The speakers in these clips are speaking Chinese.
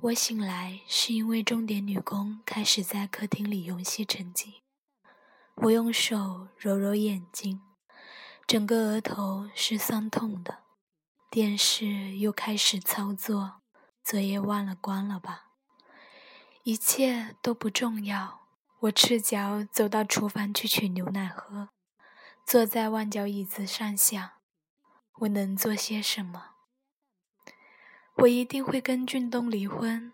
我醒来是因为钟点女工开始在客厅里用吸尘机。我用手揉揉眼睛，整个额头是酸痛的。电视又开始操作，昨夜忘了关了吧？一切都不重要。我赤脚走到厨房去取牛奶喝，坐在万角椅子上想：我能做些什么？我一定会跟俊东离婚，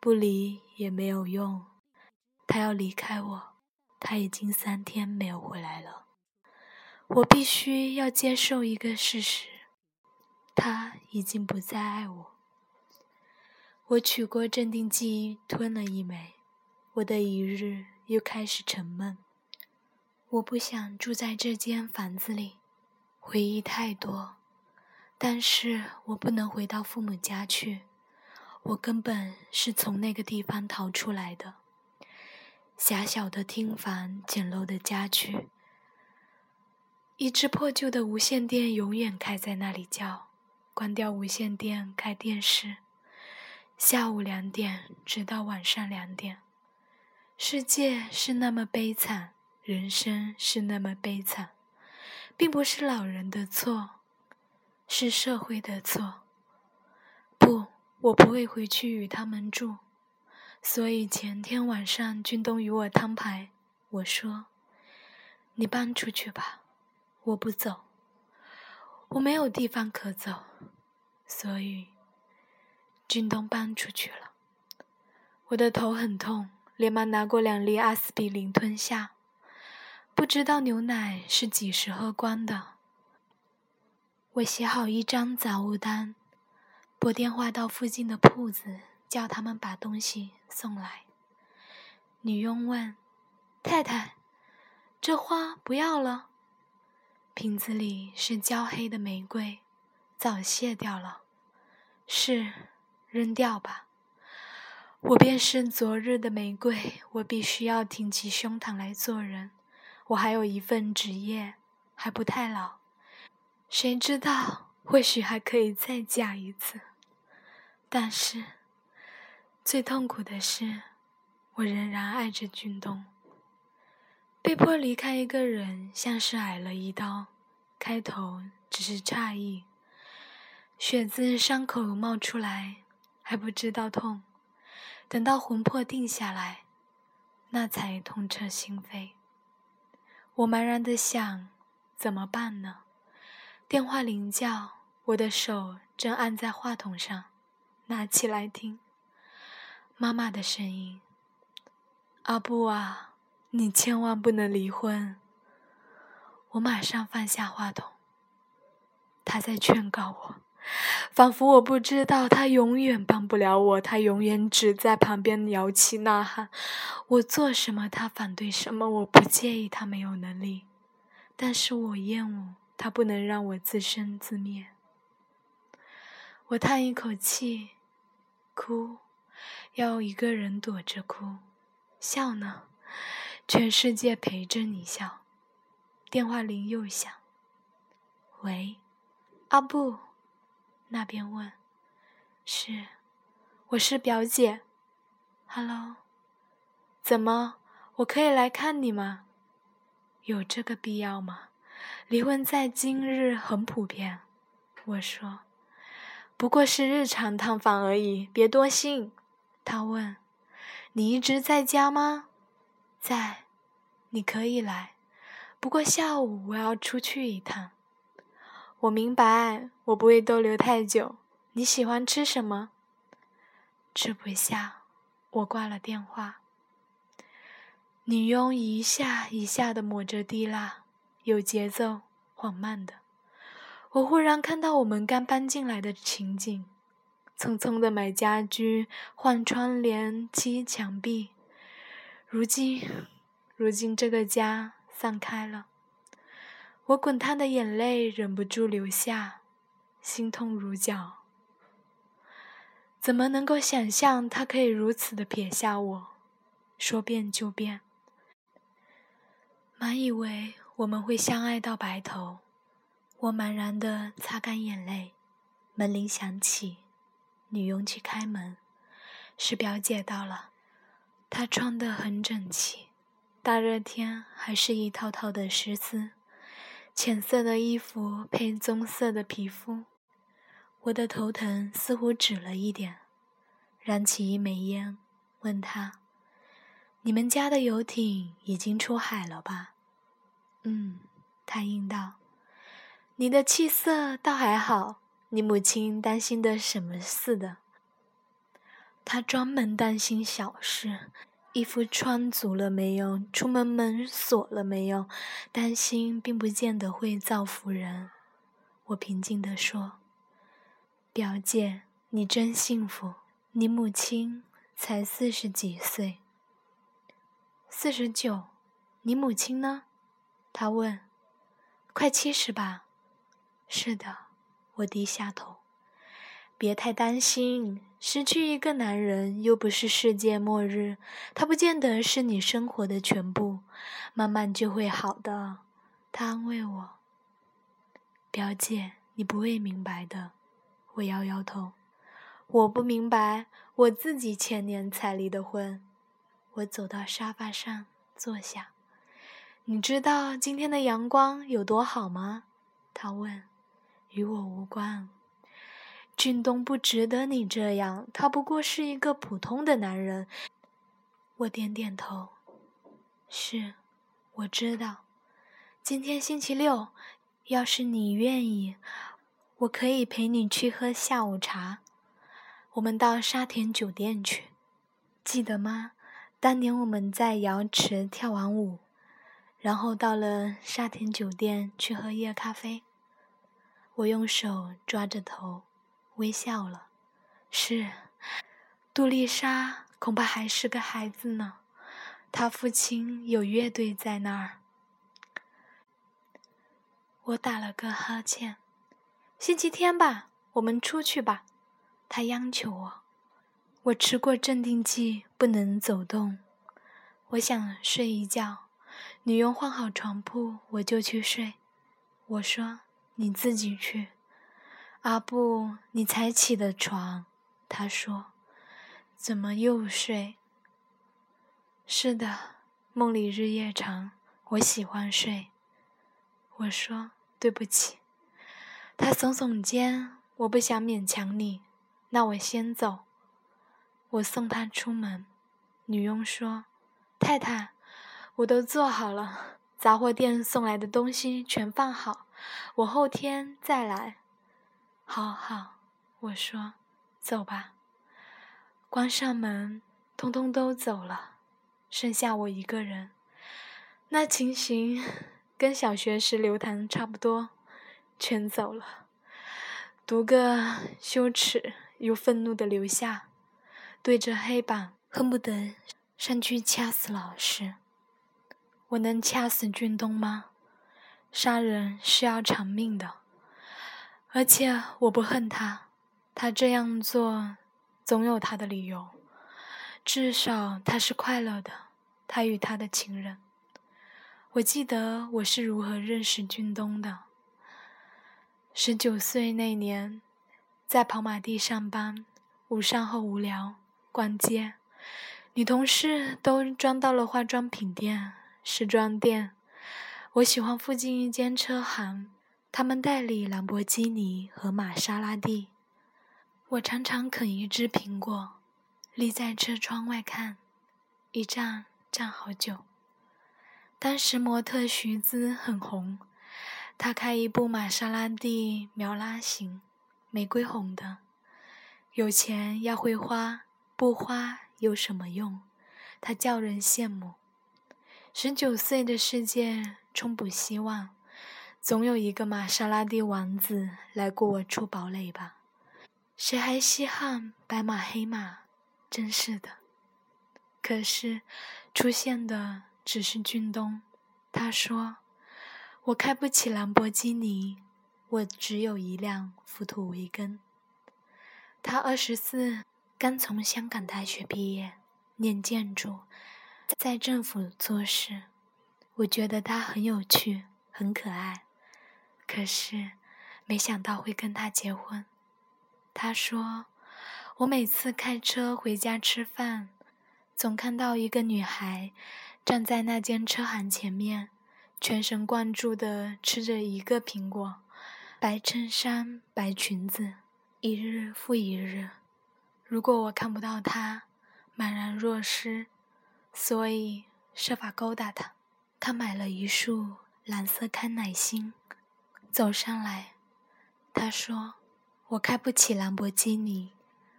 不离也没有用。他要离开我。他已经三天没有回来了，我必须要接受一个事实：他已经不再爱我。我取过镇定剂，吞了一枚，我的一日又开始沉闷。我不想住在这间房子里，回忆太多，但是我不能回到父母家去，我根本是从那个地方逃出来的。狭小的厅房，简陋的家具，一只破旧的无线电永远开在那里叫。关掉无线电，开电视。下午两点，直到晚上两点。世界是那么悲惨，人生是那么悲惨，并不是老人的错，是社会的错。不，我不会回去与他们住。所以前天晚上，军东与我摊牌。我说：“你搬出去吧，我不走，我没有地方可走。”所以，军东搬出去了。我的头很痛，连忙拿过两粒阿司匹林吞下。不知道牛奶是几时喝光的。我写好一张杂物单，拨电话到附近的铺子。叫他们把东西送来。女佣问：“太太，这花不要了？瓶子里是焦黑的玫瑰，早谢掉了。是，扔掉吧。我便是昨日的玫瑰。我必须要挺起胸膛来做人。我还有一份职业，还不太老。谁知道，或许还可以再嫁一次。但是……”最痛苦的是，我仍然爱着俊东。被迫离开一个人，像是挨了一刀。开头只是诧异，血自伤口冒出来，还不知道痛。等到魂魄定下来，那才痛彻心扉。我茫然的想：怎么办呢？电话铃叫，我的手正按在话筒上，拿起来听。妈妈的声音：“阿布啊，你千万不能离婚。”我马上放下话筒。他在劝告我，仿佛我不知道他永远帮不了我，他永远只在旁边摇旗呐喊。我做什么，他反对什么。我不介意他没有能力，但是我厌恶他不能让我自生自灭。我叹一口气，哭。要一个人躲着哭，笑呢？全世界陪着你笑。电话铃又响。喂，阿布，那边问。是，我是表姐。Hello，怎么？我可以来看你吗？有这个必要吗？离婚在今日很普遍。我说，不过是日常探访而已，别多心。他问：“你一直在家吗？”“在。”“你可以来，不过下午我要出去一趟。”“我明白，我不会逗留太久。你喜欢吃什么？”“吃不下。”我挂了电话。女佣一下一下的抹着滴蜡，有节奏，缓慢的。我忽然看到我们刚搬进来的情景。匆匆的买家具、换窗帘、漆墙壁，如今，如今这个家散开了，我滚烫的眼泪忍不住流下，心痛如绞。怎么能够想象他可以如此的撇下我，说变就变？满以为我们会相爱到白头，我茫然的擦干眼泪，门铃响起。女佣去开门，是表姐到了，她穿得很整齐，大热天还是一套套的丝丝，浅色的衣服配棕色的皮肤。我的头疼似乎止了一点，燃起一枚烟，问她：“你们家的游艇已经出海了吧？”“嗯。”他应道。“你的气色倒还好，你母亲担心的什么似的？”他专门担心小事，衣服穿足了没有，出门门锁了没有，担心并不见得会造福人。我平静地说：“表姐，你真幸福，你母亲才四十几岁。”四十九，你母亲呢？他问。快七十吧。是的，我低下头。别太担心，失去一个男人又不是世界末日，他不见得是你生活的全部，慢慢就会好的。他安慰我。表姐，你不会明白的。我摇摇头。我不明白，我自己前年才离的婚。我走到沙发上坐下。你知道今天的阳光有多好吗？他问。与我无关。俊东不值得你这样，他不过是一个普通的男人。我点点头，是，我知道。今天星期六，要是你愿意，我可以陪你去喝下午茶。我们到沙田酒店去，记得吗？当年我们在瑶池跳完舞，然后到了沙田酒店去喝夜咖啡。我用手抓着头。微笑了，是，杜丽莎恐怕还是个孩子呢。她父亲有乐队在那儿。我打了个哈欠。星期天吧，我们出去吧。他央求我。我吃过镇定剂，不能走动。我想睡一觉。女佣换好床铺，我就去睡。我说：“你自己去。”阿布，你才起的床，他说：“怎么又睡？”是的，梦里日夜长，我喜欢睡。我说：“对不起。”他耸耸肩：“我不想勉强你，那我先走。”我送他出门。女佣说：“太太，我都做好了，杂货店送来的东西全放好，我后天再来。”好好，我说，走吧。关上门，通通都走了，剩下我一个人。那情形跟小学时刘唐差不多，全走了。读个羞耻又愤怒的留下，对着黑板恨不得上去掐死老师。我能掐死俊东吗？杀人是要偿命的。而且我不恨他，他这样做总有他的理由。至少他是快乐的，他与他的情人。我记得我是如何认识俊东的。十九岁那年，在跑马地上班，午膳后无聊，逛街，女同事都装到了化妆品店、时装店。我喜欢附近一间车行。他们代理兰博基尼和玛莎拉蒂。我常常啃一只苹果，立在车窗外看，一站站好久。当时模特徐姿很红，她开一部玛莎拉蒂苗拉型，玫瑰红的。有钱要会花，不花有什么用？她叫人羡慕。十九岁的世界充不希望。总有一个玛莎拉蒂王子来过我出堡垒吧？谁还稀罕白马黑马？真是的。可是，出现的只是俊东。他说：“我开不起兰博基尼，我只有一辆福特维根。”他二十四，刚从香港大学毕业，念建筑，在政府做事。我觉得他很有趣，很可爱。可是，没想到会跟他结婚。他说：“我每次开车回家吃饭，总看到一个女孩站在那间车行前面，全神贯注地吃着一个苹果，白衬衫、白裙子，一日复一日。如果我看不到她，茫然若失，所以设法勾搭他，他买了一束蓝色康乃馨，走上来，他说：“我开不起兰博基尼，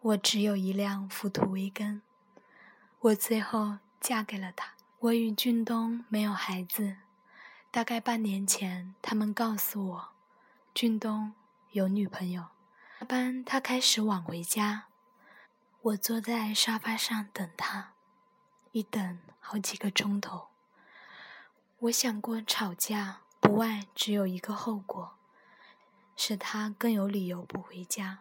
我只有一辆福图威根。”我最后嫁给了他。我与俊东没有孩子，大概半年前，他们告诉我，俊东有女朋友。下班他开始晚回家，我坐在沙发上等他，一等好几个钟头。我想过吵架，不外只有一个后果，使他更有理由不回家。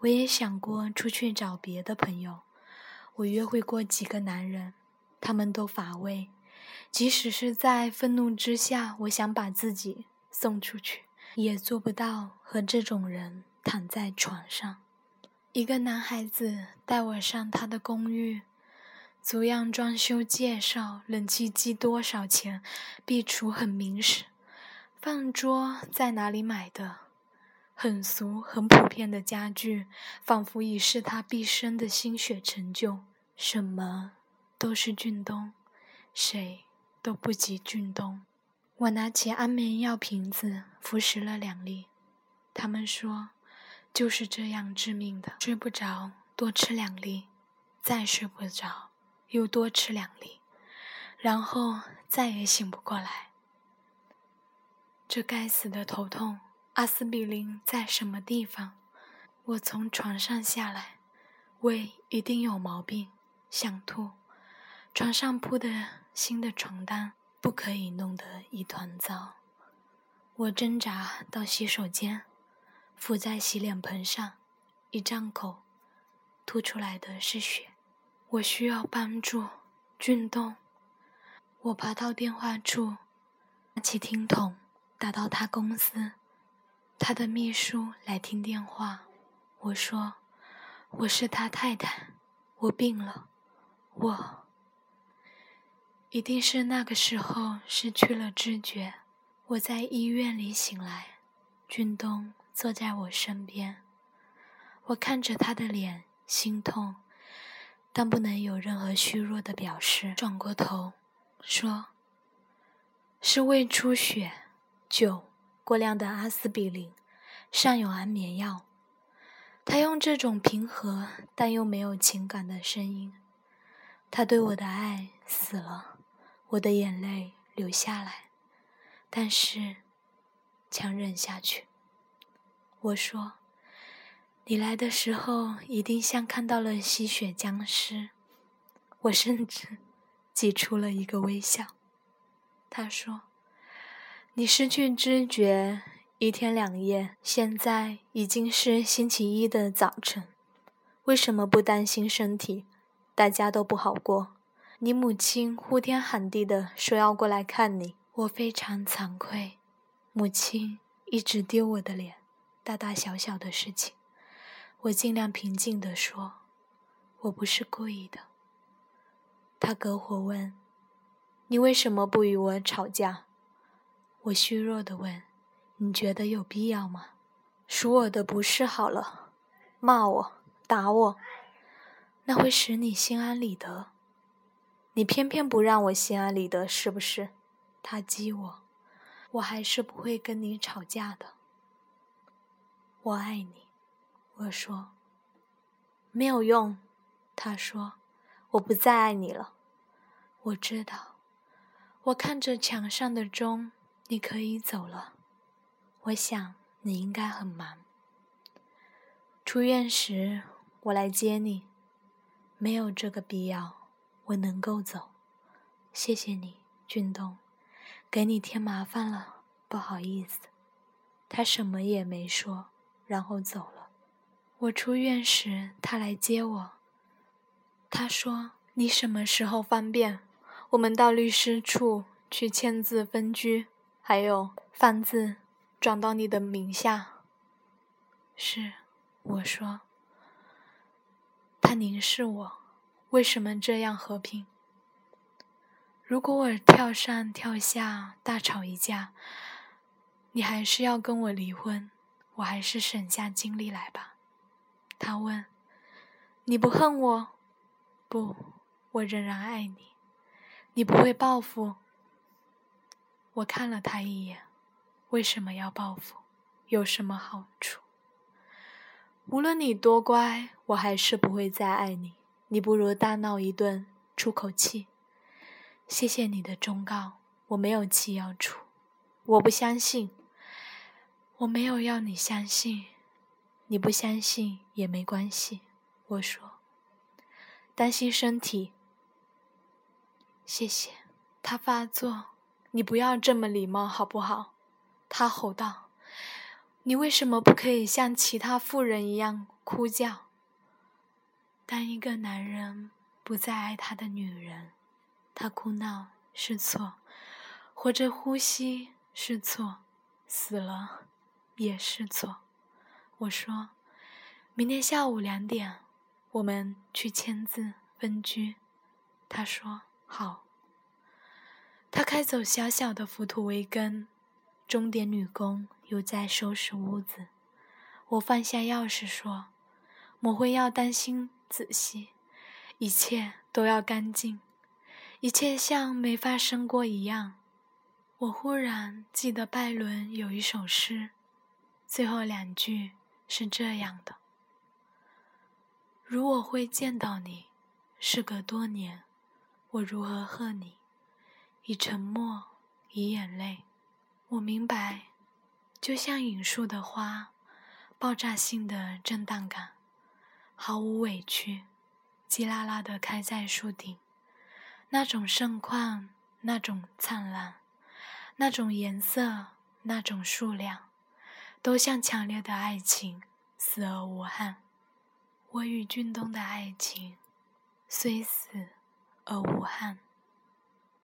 我也想过出去找别的朋友。我约会过几个男人，他们都乏味。即使是在愤怒之下，我想把自己送出去，也做不到和这种人躺在床上。一个男孩子带我上他的公寓。足样装修介绍，冷气机多少钱？壁橱很明实。饭桌在哪里买的？很俗、很普遍的家具，仿佛已是他毕生的心血成就。什么都是俊东，谁都不及俊东。我拿起安眠药瓶子，服食了两粒。他们说，就是这样致命的。睡不着，多吃两粒，再睡不着。又多吃两粒，然后再也醒不过来。这该死的头痛，阿司匹林在什么地方？我从床上下来，胃一定有毛病，想吐。床上铺的新的床单不可以弄得一团糟。我挣扎到洗手间，伏在洗脸盆上，一张口，吐出来的是血。我需要帮助，俊东。我爬到电话处，拿起听筒，打到他公司。他的秘书来听电话。我说：“我是他太太，我病了，我一定是那个时候失去了知觉。我在医院里醒来，俊东坐在我身边。我看着他的脸，心痛。”但不能有任何虚弱的表示。转过头，说：“是胃出血，酒，过量的阿司匹林，尚有安眠药。”他用这种平和但又没有情感的声音。他对我的爱死了，我的眼泪流下来，但是强忍下去。我说。你来的时候，一定像看到了吸血僵尸。我甚至挤出了一个微笑。他说：“你失去知觉一天两夜，现在已经是星期一的早晨，为什么不担心身体？大家都不好过。你母亲呼天喊地的说要过来看你，我非常惭愧。母亲一直丢我的脸，大大小小的事情。”我尽量平静地说：“我不是故意的。”他隔火问：“你为什么不与我吵架？”我虚弱地问：“你觉得有必要吗？”属我的不是好了，骂我，打我，那会使你心安理得。你偏偏不让我心安理得，是不是？他激我，我还是不会跟你吵架的。我爱你。我说：“没有用。”他说：“我不再爱你了。”我知道。我看着墙上的钟，你可以走了。我想你应该很忙。出院时我来接你。没有这个必要，我能够走。谢谢你，俊东，给你添麻烦了，不好意思。他什么也没说，然后走了。我出院时，他来接我。他说：“你什么时候方便？我们到律师处去签字分居，还有房子转到你的名下。”是，我说。他凝视我，为什么这样和平？如果我跳上跳下大吵一架，你还是要跟我离婚？我还是省下精力来吧。他问：“你不恨我？”“不，我仍然爱你。”“你不会报复？”我看了他一眼。为什么要报复？有什么好处？无论你多乖，我还是不会再爱你。你不如大闹一顿，出口气。谢谢你的忠告，我没有气要出。我不相信。我没有要你相信。你不相信也没关系。我说。担心身体。谢谢。他发作。你不要这么礼貌好不好？他吼道：“你为什么不可以像其他妇人一样哭叫？当一个男人不再爱他的女人，他哭闹是错，活着呼吸是错，死了也是错。”我说：“明天下午两点，我们去签字分居。”他说：“好。”他开走小小的浮土维根。钟点女工又在收拾屋子，我放下钥匙说：“抹灰要当心仔细，一切都要干净，一切像没发生过一样。”我忽然记得拜伦有一首诗，最后两句是这样的：“如我会见到你，事隔多年，我如何贺你？以沉默，以眼泪。”我明白，就像引树的花，爆炸性的震荡感，毫无委屈，叽啦啦的开在树顶，那种盛况，那种灿烂，那种颜色，那种数量，都像强烈的爱情，死而无憾。我与俊东的爱情，虽死而无憾。